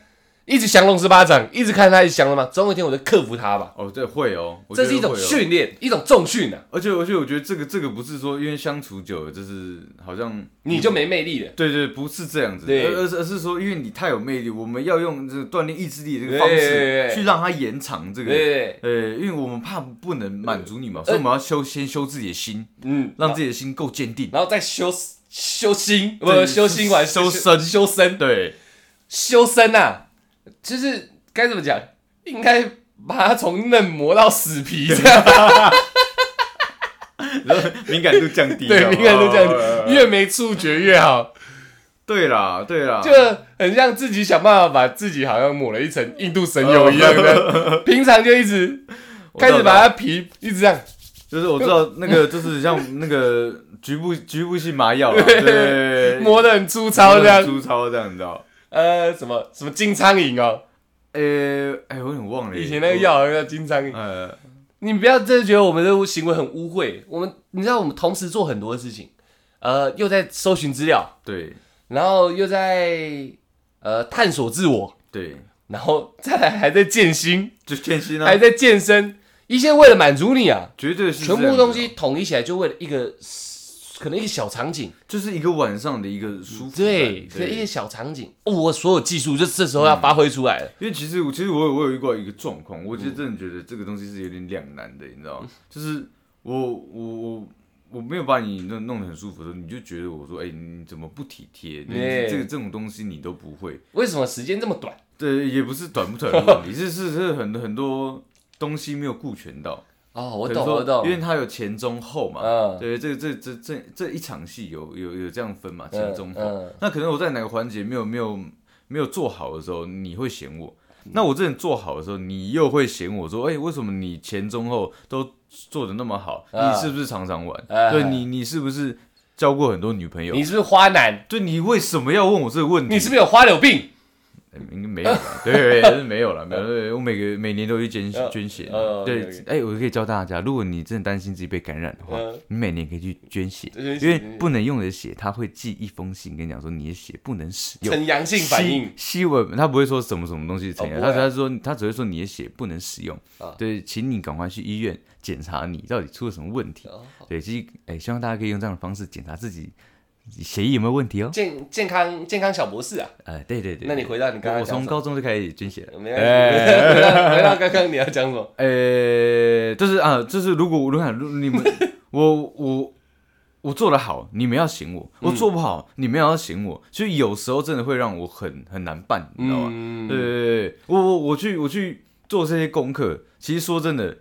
A: 一直降龙十八掌，一直看他，一直降了吗，总有一天我就克服他吧。
B: 哦，这会哦，我
A: 这是一种。训练，一种重训啊，
B: 而且而且我觉得这个这个不是说因为相处久了，就是好像
A: 你就没魅力了。
B: 对对，不是这样子，
A: 对
B: 而而是而是说，因为你太有魅力，我们要用这个锻炼意志力的这个方
A: 对对
B: 式
A: 对
B: 去让它延长这个。
A: 对，
B: 呃，因为我们怕不能满足你嘛，所以我们要修先修自己的心，
A: 嗯，
B: 让自己的心够坚定。
A: 然后再修修心，不
B: 对
A: 修心完
B: 修身
A: 修身，
B: 对，
A: 修身啊，就是该怎么讲？应该把它从嫩磨到死皮这样，
B: 然后敏感度降低，
A: 对，敏感度这样
B: 哦
A: 子，越没触觉越好，
B: 对啦，对啦，
A: 就很像自己想办法把自己好像抹了一层印度神油一样的，平常就一直 开始把它皮一直这样，
B: 就是我知道那个就是像那个局部局部性麻药 啦，对，
A: 磨得很粗糙这样，
B: 粗糙这样，你知道？
A: 呃，什么什么金苍蝇哦，
B: 呃，哎，我有点忘了，
A: 以前那个药好像叫金苍蝇。
B: 呃，
A: 你不要真的觉得我们的行为很污秽，我们你知道我们同时做很多事情，呃，又在搜寻资料，
B: 对。
A: 然后又在呃探索自我，
B: 对，
A: 然后再来还在健心，
B: 就健心啊。
A: 还，在健身，一切为了满足你啊，
B: 绝对是
A: 全
B: 这样子啊。
A: 部东西统一起来就为了一个可能一个小场景，
B: 就是一个晚上的一个舒服感，
A: 对，可能一个小场景，哦，我所有技术就这时候要发挥出来了，
B: 因为其实我其实我有我有遇过一个状况，我其实真的觉得这个东西是有点两难的，你知道吗？就是我我我我没有把你弄弄得很舒服的时候，你就觉得我说，哎、你怎么不体贴？你
A: 对
B: 这个这种东西你都不会。
A: 为什么时间这么短？
B: 对，也不是短不短的问题，是是是很很多东西没有顾全到。
A: 哦，我懂我懂，
B: 因为它有前中后嘛。
A: 嗯
B: 对，这这这这这一场戏有有有这样分嘛，前中后。
A: 嗯
B: 那可能我在哪个环节没有没有没有做好的时候，你会嫌我。那我真的做好的时候，你又会嫌我说，哎、为什么你前中后都做的那么好？
A: 啊
B: 你是不是常常玩？
A: 啊
B: 对你，你是不是交过很多女朋友
A: 你？是不是花男？
B: 对你为什么要问我这个问题？
A: 你是不是有花柳病？
B: 哎应该没有了，对没有了，没有。对我每个每年都去捐
A: 呃
B: 捐血
A: 呃，
B: 对哎，我可以教大家，如果你真的担心自己被感染的话
A: 嗯，
B: 你每年可以去捐血，因为不能用的血，他会寄一封信跟你讲说你的血不能使用。
A: 呈阳性反应
B: 西西文他不会说什么什么东西呈阳，他只是说他只会说你的血不能使用
A: 啊。
B: 对，请你赶快去医院检查你到底出了什么问题。
A: 哦
B: 对，其实哎，希望大家可以用这样的方式检查自己血液有没有问题哦。
A: 健健康健康小博士啊，
B: 哎，对对对。
A: 那你回到你刚刚
B: 我我从高中就开始捐血了。
A: 没关系，回到 回到刚刚你要讲什么？
B: 呃，就是啊，就是如果如果你们 我我我做的好，你们要醒我；我做不好，你们也要醒我。所以有时候真的会让我很很难办，你知道吗？对对对，我我我去我去做这些功课，其实说真的，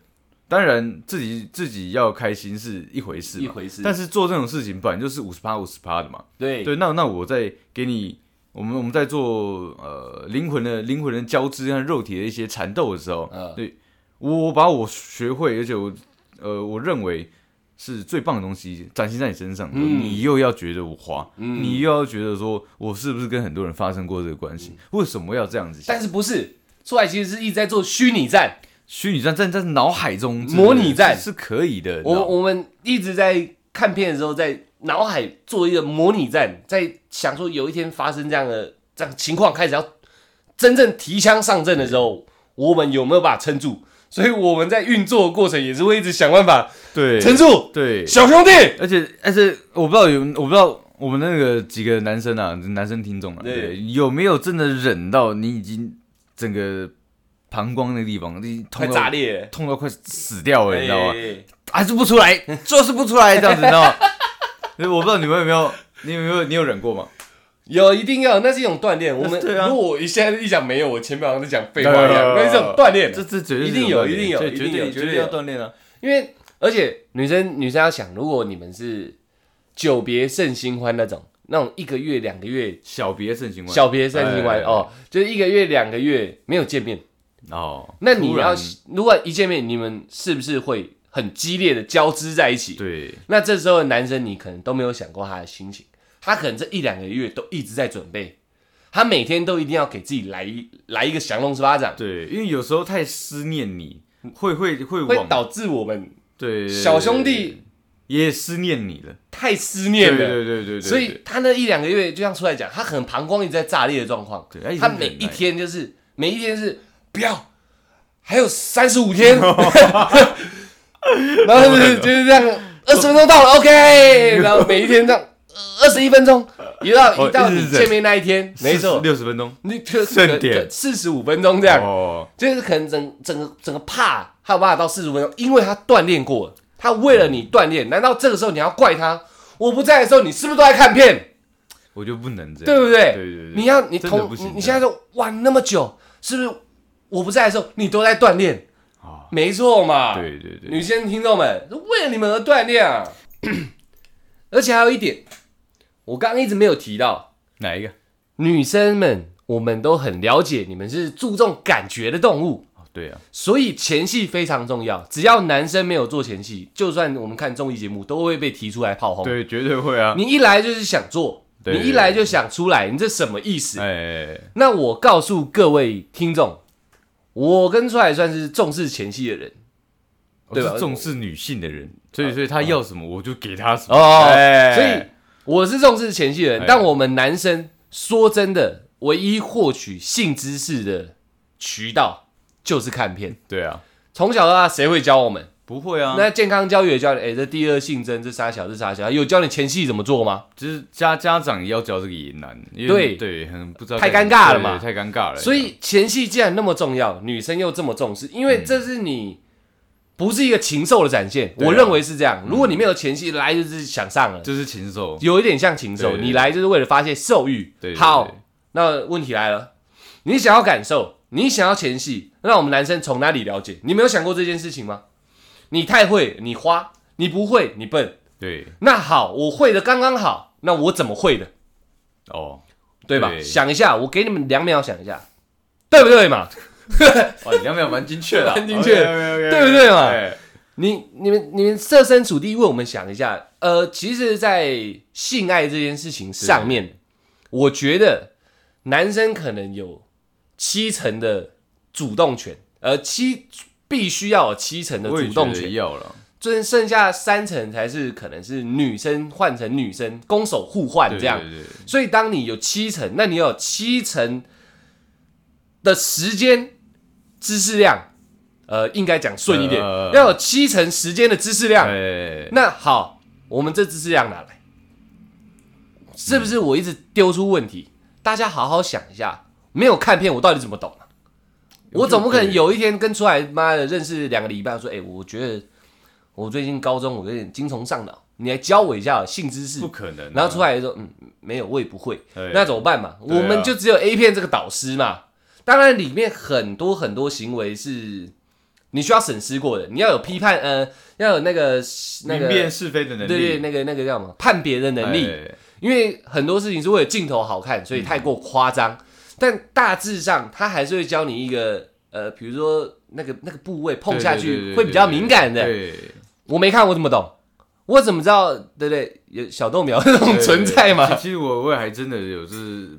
B: 当然自己自己要开心是一回事，
A: 一回事，
B: 但是做这种事情本来就是五十趴五十趴的嘛。
A: 对。
B: 对，那那我再给你，我们我们在做呃灵魂的灵魂的交织和肉体的一些缠斗的时候，
A: 嗯。
B: 对我我把我学会，而且我呃我认为是最棒的东西展现在你身上，
A: 嗯。
B: 你又要觉得我花，
A: 嗯。
B: 你又要觉得说我是不是跟很多人发生过这个关系？为什么要这样子？
A: 但是不是出来其实是一直在做虚拟战，
B: 虚拟战在在脑海中
A: 模拟战。
B: 是是可以的，
A: 我我们一直在看片的时候，在脑海做一个模拟战，在想说有一天发生这样的这样情况，开始要真正提枪上阵的时候，我们有没有办法撑住？所以我们在运作的过程也是会一直想办法
B: 对。
A: 撑住，
B: 对，
A: 小兄弟。
B: 而且而且我不知道有我不知道我们那个几个男生啊，男生听众啊，
A: 对。
B: 对，有没有真的忍到你已经整个膀胱那个地方，你
A: 快
B: 痛到
A: 炸裂，
B: 痛到快死掉了，你知道吗？
A: 哎
B: 还是不出来，就是不出来这样子，你知道吗？我不知道你们有没有，你有没有你有忍过吗？
A: 有一定要，那是一种锻炼。我们如果我一现在一讲没有，我前面好像在讲废话一样，那是这种锻炼。
B: 这这绝对
A: 一定有一定有
B: 对绝
A: 一定有
B: 对绝对要锻炼啊！
A: 因为而且女生女生要想，如果你们是久别胜新欢那种，那种一个月两个月
B: 小别胜新欢，
A: 小别胜新欢
B: 哎
A: 哦，就是一个月两个月没有见面，
B: 哦，
A: 那你要如果一见面，你们是不是会很激烈的交织在一起？
B: 对。
A: 那这时候的男生你可能都没有想过他的心情，他可能这一两个月都一直在准备，他每天都一定要给自己来一来一个降龙十八掌，
B: 对，因为有时候太思念你，会会会
A: 会导致我们
B: 对
A: 小兄弟
B: 也思念你了，
A: 太思念了。
B: 对对对对对，
A: 所以他那一两个月，就像出来讲，他可能膀胱一直在炸裂的状况。
B: 对他
A: 每一天就是每一天是不要，还有三十五天，然后就是就是这样，二十分钟到了，OK，然后每一天这样二十一分钟，一到
B: 哦
A: 一到你见面那一天，没错，
B: 六十分钟。
A: 你就
B: 盛典
A: 四十五分钟这样，
B: 哦，
A: 就是可能整整个整个怕还有办法到四十分钟，因为他锻炼过了，他为了你锻炼，难道这个时候你要怪他？我不在的时候，你是不是都在看片？
B: 我就不能这样，
A: 对不对？
B: 对对对，
A: 你要你同你现在说玩那么久，是不是我不在的时候，你都在锻炼，
B: 啊，
A: 没错嘛。
B: 对对对，
A: 女生听众们，为了你们而锻炼啊！而且还有一点，我刚刚一直没有提到，
B: 哪一个？
A: 女生们，我们都很了解，你们是注重感觉的动物，
B: 哦，对啊，
A: 所以前戏非常重要。只要男生没有做前戏，就算我们看综艺节目，都会被提出来炮轰。
B: 对，绝对会啊。
A: 你一来就是想做，
B: 对
A: 你一来就想出来，你这什么意思？
B: 哎，
A: 那我告诉各位听众，我跟出来算是重视前戏的人。对吧
B: 我是重视女性的人，所以所以他要什么我就给他什么。
A: 哦，
B: 哎
A: 所以我是重视前戏的人
B: 哎，
A: 但我们男生说真的，唯一获取性知识的渠道就是看片。
B: 对啊，
A: 从小到大，谁会教我们？
B: 不会啊，
A: 那健康教育也教你，哎、这第二性征，这啥小，这啥小，有教你前戏怎么做吗？
B: 就是家家长也要教这个也难，因
A: 对
B: 为对，很不知道
A: 太尴尬了嘛
B: 太尴尬了。
A: 所以前戏既然那么重要，女生又这么重视，因为这是你不是一个禽兽的展现，
B: 啊
A: 我认为是这样。如果你没有前戏，来就是想上了，
B: 就是禽兽，
A: 有一点像禽兽，你来就是为了发泄兽欲。
B: 对
A: 好，那问题来了，你想要感受，你想要前戏，那我们男生从哪里了解？你没有想过这件事情吗？你太会，你花；你不会，你笨。
B: 对。
A: 那好，我会的刚刚好，那我怎么会的？
B: 哦，
A: 对吧？
B: 对。
A: 想一下，我给你们两秒想一下，对不对嘛？
B: 哇，你两秒蛮精确的啊，
A: 蛮精确。对不对嘛？
B: 哎
A: 你、你们、你们设身处地为我们想一下，呃，其实，在性爱这件事情上面，我觉得男生可能有七成的主动权，呃七必须要有七成的主动权，
B: 要了，
A: 就是剩下三成才是可能是女生换成女生，攻守互换这样。所以当你有七成，那你有七成的时间知识量，呃，应该讲顺一点，
B: 呃
A: 要有七成时间的知识量。
B: 哎，
A: 那好，我们这知识量哪来？是不是我一直丢出问题？大家好好想一下，没有看片，我到底怎么懂啊？我总不可能有一天跟出来妈的认识两个礼拜，说，哎、我觉得我最近高中我有点精虫上脑，你来教我一下性知识
B: 不。可能啊，
A: 然后出来说，嗯，没有，我也不会。
B: 哎
A: 那怎么办嘛？
B: 啊
A: 我们就只有 A 片这个导师嘛。当然，里面很多很多行为是你需要审视过的，你要有批判，呃，要有那个那个
B: 明辨是非的能力，
A: 对对，那个那个叫什么判别的能力。
B: 哎
A: 因为很多事情是为了镜头好看，所以太过夸张。但大致上，他还是会教你一个，呃，比如说那个那个部位碰下去会比较敏感的。
B: 对，
A: 我没看，我怎么懂？我怎么知道？对不对？有小豆苗这种存在嘛？
B: 其实我我也还真的有就是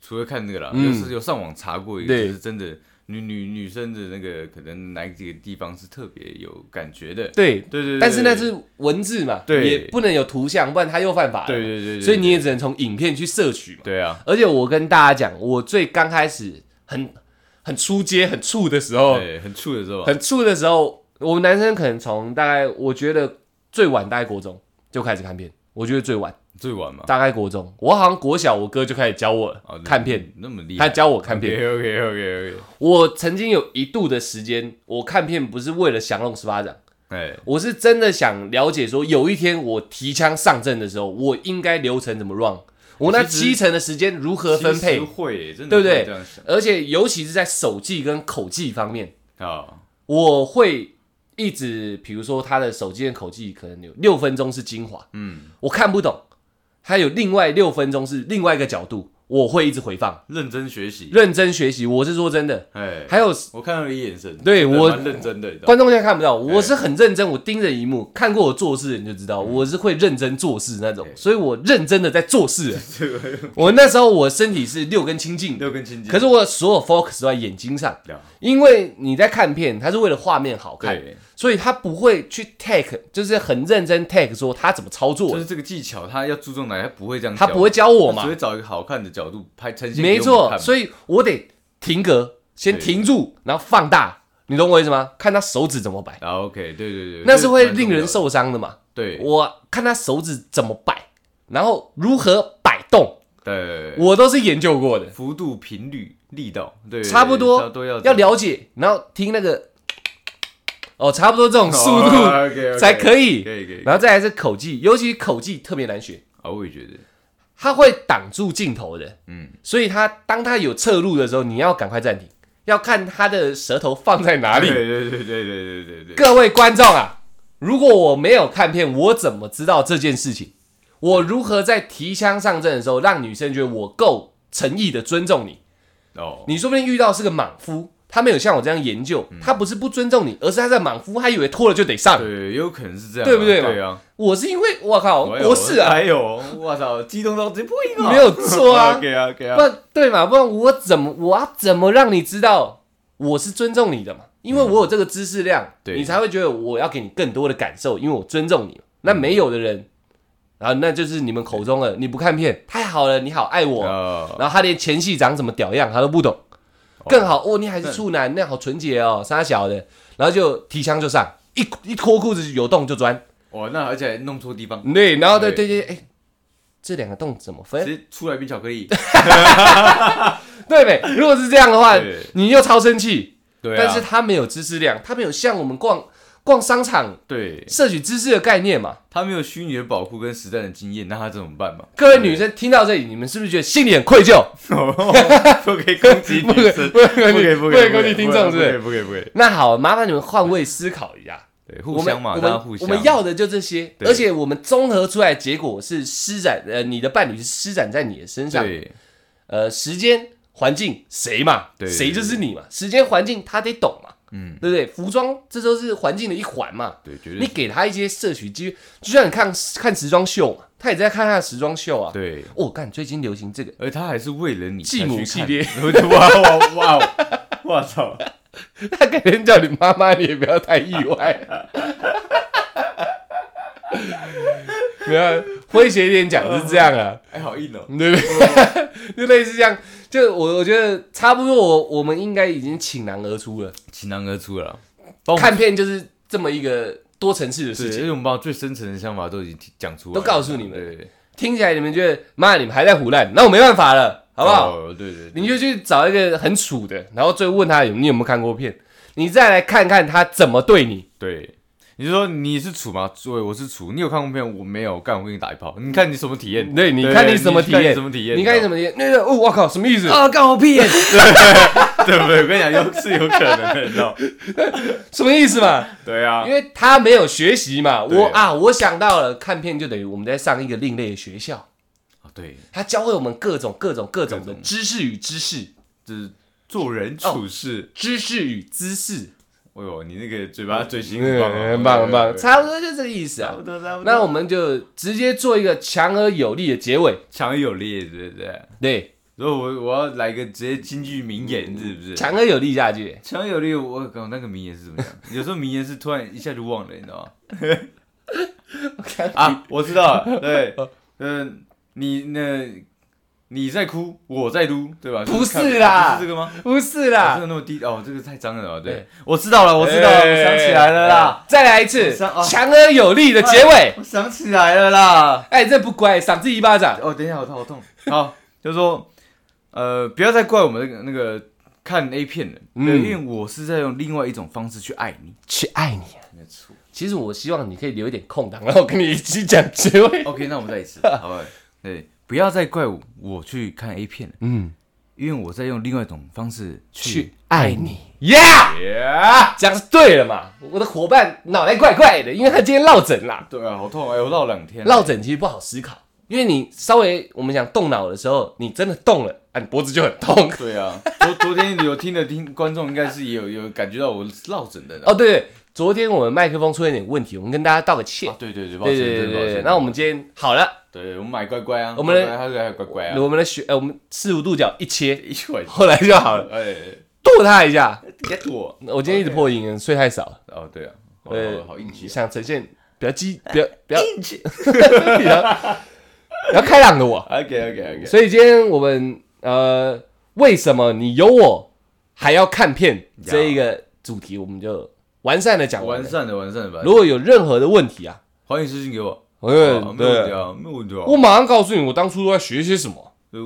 B: 除了看那个啦，
A: 嗯
B: 就是有上网查过一个，
A: 对
B: 就是真的女女女生的那个可能哪几个地方是特别有感觉的，
A: 对，
B: 对对对，
A: 但是那是文字嘛，
B: 对。
A: 也不能有图像，不然他又犯法了。
B: 对对对对，
A: 所以你也只能从影片去摄取嘛。
B: 对啊，
A: 而且我跟大家讲，我最刚开始很很出街、很怵的时候，
B: 对，很触的时候。啊，
A: 很怵的时候，我们男生可能从大概我觉得最晚大概国中就开始看片，我觉得最晚
B: 最晚嘛，
A: 大概国中，我好像国小我哥就开始教我
B: 哦
A: 看片，，
B: 那么厉害，
A: 他教我看片。
B: OK OK OK OK，
A: 我曾经有一度的时间，我看片不是为了降龙十八掌。
B: 哎，
A: 我是真的想了解，说有一天我提枪上阵的时候，我应该流程怎么 run，我那
B: 其实
A: 七成的时间如何分配？
B: 会真的
A: 对不对？
B: 会这样想。
A: 而且尤其是在手技跟口技方面，
B: 啊，
A: 我会一直，比如说他的手机跟口技可能有六分钟是精华，
B: 嗯，
A: 我看不懂，还有另外六分钟是另外一个角度，我会一直回放，
B: 认真学习，
A: 认真学习。我是说真的，
B: 哎，
A: 还有
B: 我看到你眼神，
A: 对我
B: 认真的，
A: 观众现在看不到，我是很认真，我盯着荧幕，看过我做事的人就知道，
B: 嗯
A: 我是会认真做事那种，所以我认真的在做事。我那时候我身体是六根清净，
B: 六根清净，
A: 可是我所有 focus 都在眼睛上，因为你在看片，它是为了画面好看，
B: 对，
A: 所以他不会去 take，就是很认真 take 说他怎么操作，
B: 就是这个技巧，他要注重哪里，他不会这样，
A: 他不会教我嘛。
B: 他只，会找一个好看的角度拍呈现，
A: 没错，
B: 以
A: 所以我得停格，先停住，然后放大，你懂我意思吗？看他手指怎么摆，
B: 啊 OK，对对对，
A: 那是会令人受伤的嘛。
B: 对。
A: 我看他手指怎么摆，然后如何摆动，
B: 对，
A: 我都是研究过的，
B: 幅度、频率、力道，对，
A: 差不多
B: 都要
A: 要了解，然后听那个，哦，差不多这种速度 才可以。然后再来是口技，尤其口技特别难学。
B: 啊，我也觉得。
A: 他会挡住镜头的，
B: 嗯，
A: 所以他当他有侧路的时候，你要赶快暂停，要看他的舌头放在哪里。
B: 对对对对对对对对。
A: 各位观众啊，如果我没有看片，我怎么知道这件事情？我如何在提枪上阵的时候，让女生觉得我够诚意的尊重你？
B: 哦，
A: 你说不定遇到是个莽夫，他没有像我这样研究，他不是不尊重你，而是他在莽夫，他以为脱了就得上。
B: 对，也有可能是这样啊，
A: 对不对？嘛
B: 对啊，
A: 我是因为我靠博士啊，
B: 还有，我操，激动到直接破音啊，
A: 没有错啊。
B: 给啊给啊
A: 不，然对嘛？不然我怎么我要怎么让你知道我是尊重你的嘛？因为我有这个知识量，
B: 对。
A: 你才会觉得我要给你更多的感受，因为我尊重你。那没有的人，然后那就是你们口中的你不看片，太好了，你好爱我，
B: 呃，
A: 然后他连前戏长什么屌样他都不懂，更好哦，你还是处男，那好纯洁哦，傻小的，然后就提枪就上，一一脱裤子有洞就钻，
B: 哦，那而且还弄错地方，
A: 对，然后对
B: 对。
A: 对对，哎，这两个洞怎么分？
B: 直接出来变巧克力，
A: 对呗？如果是这样的话，你又超生气，
B: 对啊，
A: 但是他没有知识量，他没有像我们逛逛商场
B: 对。
A: 摄取知识的概念嘛。
B: 他没有虚拟的保护跟实战的经验，那他怎么办嘛？
A: 各位女生听到这里，你们是不是觉得心里很愧疚？
B: 不可以攻击女生，
A: 不可以
B: 不可以
A: 不可以攻击听众是不是？
B: 不可以不可以，
A: 那好，麻烦你们换位思考一下。
B: 对，互相嘛，互相，
A: 我们要的就这些，
B: 对。
A: 而且我们综合出来的结果是施展，呃，你的伴侣是施展在你的身上，
B: 对。
A: 呃，时间、环境谁嘛，
B: 对
A: 谁就是你嘛。时间、环境他得懂嘛，
B: 嗯，
A: 对不对？服装这都是环境的一环嘛。
B: 对，绝
A: 你给他一些摄取机会，就像你看看时装秀嘛，他也在看他的时装秀啊。
B: 对，
A: 哦，干，最近流行这个，
B: 而他还是为了你
A: 继母系列
B: 哇哇 哇，我操！
A: 他改天叫你妈妈，你也不要太意外。没有诙谐一点讲是这样啊，
B: 哎，好硬哦，
A: 对不对？就类似这样，就我我觉得差不多我，我们应该已经倾囊而出了。
B: 倾囊而出了
A: 看片就是这么一个多层次的
B: 对，
A: 事情，
B: 因为我们把最深层的想法都已经讲出来了，
A: 都告诉你们听起来你们觉得妈，你们还在胡乱，那我没办法了，好不好？
B: 对，对
A: 你就去找一个很处的，然后最后问他有你有没有看过片，你再来看看他怎么对你。
B: 对。你是说你是处吗？对，我是处。你有看过片？我没有。干，我给你打一炮。你看你什么体验？
A: 对，你看你什么体验？
B: 什么体验？
A: 你看你什么体验？那个，哦，我靠，什么意思？
B: 啊？干我屁眼！对 不对？我跟你讲，有是有可能的，你知道？
A: 什么意思嘛？
B: 对啊
A: 因，为他没有学习嘛。我啊，我想到了，看片就等于我们在上一个另类的学校，
B: 啊对，
A: 他教会我们各种各种各种的知识与知识，
B: 就是做人处事。
A: 知识与姿势。
B: 哎呦，你那个嘴巴嘴型
A: 嗯
B: 很棒
A: 棒很棒，差不多就这个意思啊
B: 差不。多差不多。
A: 那我们就直接做一个强而有力的结尾，
B: 强而有力，对不对？
A: 对，
B: 如果我我要来个直接京剧名言，是不是？
A: 强而有力下去。
B: 强而有力，我靠，那个名言是怎么样？有时候名言是突然一下就忘了，你知道吗？啊，我知道了，对，嗯，你那你在哭，我在撸，对吧？
A: 不是啦
B: 不是这个吗？
A: 不是
B: 啦这
A: 啦，
B: 个那么低哦，这个太脏了哦，对
A: 对，
B: 我知道了，我知道了，我想起来了啦，
A: 再来一次强而有力的结尾。
B: 我想起来了啦。
A: 哎，这不乖，赏自己一巴掌。
B: 哦，等一下，我头，好痛。好，就是说，呃，不要再怪我们那个那个看 A 片了，因为我是在用另外一种方式去爱你。
A: 去爱你啊！
B: 没错。
A: 其实我希望你可以留一点空档，然后跟你一起讲结尾。
B: OK，那我们再一次，好吧？对，不要再怪我我去看 A 片了，
A: 嗯，
B: 因为我在用另外一种方式
A: 去爱你呀
B: ！Yeah！
A: 这样是对了嘛？我的伙伴脑袋怪怪的，因为他今天落枕啦。
B: 对啊，好痛哎，我绕两天。
A: 落枕其实不好思考，因为你稍微我们讲动脑的时候，你真的动了，啊，你脖子就很痛。
B: 对啊，昨昨天有听的听观众应该是也有有感觉到我落枕的
A: 哦，对对，昨天我们麦克风出现点问题，我们跟大家道个歉。
B: 啊，对对对，抱歉，
A: 对对对
B: 真的抱歉
A: 对对，那我们今天好了，
B: 对我们买乖乖啊，
A: 我们的
B: 乖乖他是乖乖啊，
A: 我们的学呃，我们四五度角一切，
B: 一 会
A: 后来就好了，
B: 哎，
A: 剁他一下。
B: get 我
A: 我今天一直破音，睡太少了，
B: 哦，对啊，
A: 呃
B: 哦，好硬气，
A: 想呈现比较激，比较比较
B: 硬气。
A: 比较比较开朗的我。
B: ，OK OK OK，
A: 所以今天我们呃，为什么你有我还要看片？这一个主题，我们就完善的讲完。
B: 完善的完善的吧，
A: 如果有任何的问题啊，
B: 欢迎私信给我，
A: 呃，
B: 哦没有问题
A: 对，
B: 啊，没有问题啊，
A: 我马上告诉你，我当初都在学些什么。
B: 呃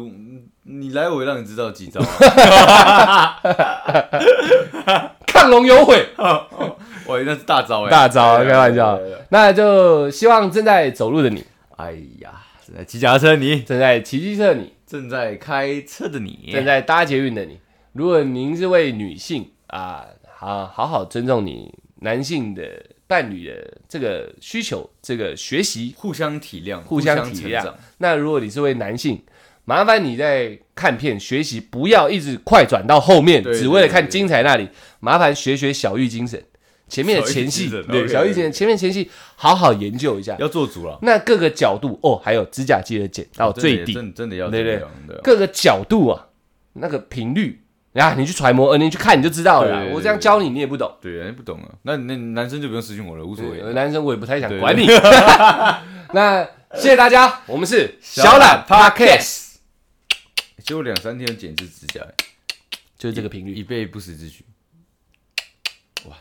B: 你来我也让你知道几招啊，
A: 亢龙有悔，
B: 哇，那是大招哎，
A: 大招啊，开玩笑。那就希望正在走路的你，
B: 哎呀，正在骑脚踏车的你，
A: 正在骑机车的你，
B: 正在开车的你，
A: 正在搭捷运的你，如果您是位女性啊，好好好尊重你男性的伴侣的这个需求，这个学习
B: 互相体谅，
A: 互相体谅。那如果你是位男性，麻烦你在看片学习，不要一直快转到后面，只为了看精彩那里。麻烦学学小玉精神，前面的前戏，对小玉精神，前面前戏好好研究一下。
B: 要做足了，
A: 那各个角度哦，还有指甲记得剪到最低，
B: 真的要
A: 对对。各个角度啊，那个频率啊，你去揣摩，呃，你去看你就知道了啦。
B: 对对对
A: 我这样教你，你也不懂。
B: 对，哎不懂啊，那那男生就不用私信我了，无所谓。
A: 呃男生我也不太想管你。那谢谢大家，我们是
B: 小
A: 小懒
B: 懒
A: Podcast，
B: 其实我两三天剪一次指甲，哎
A: 就是这个频率。
B: 以备不时之需。哇！